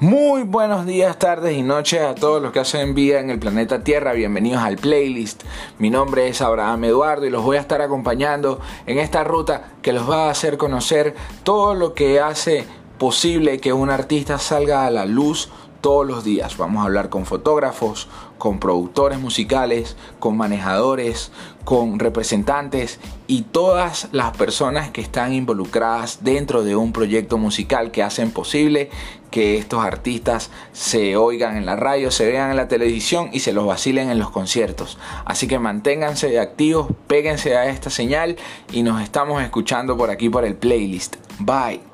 Muy buenos días, tardes y noches a todos los que hacen vida en el planeta Tierra. Bienvenidos al playlist. Mi nombre es Abraham Eduardo y los voy a estar acompañando en esta ruta que los va a hacer conocer todo lo que hace posible que un artista salga a la luz todos los días. Vamos a hablar con fotógrafos, con productores musicales, con manejadores, con representantes y todas las personas que están involucradas dentro de un proyecto musical que hacen posible que estos artistas se oigan en la radio, se vean en la televisión y se los vacilen en los conciertos. Así que manténganse activos, péguense a esta señal y nos estamos escuchando por aquí por el playlist. Bye.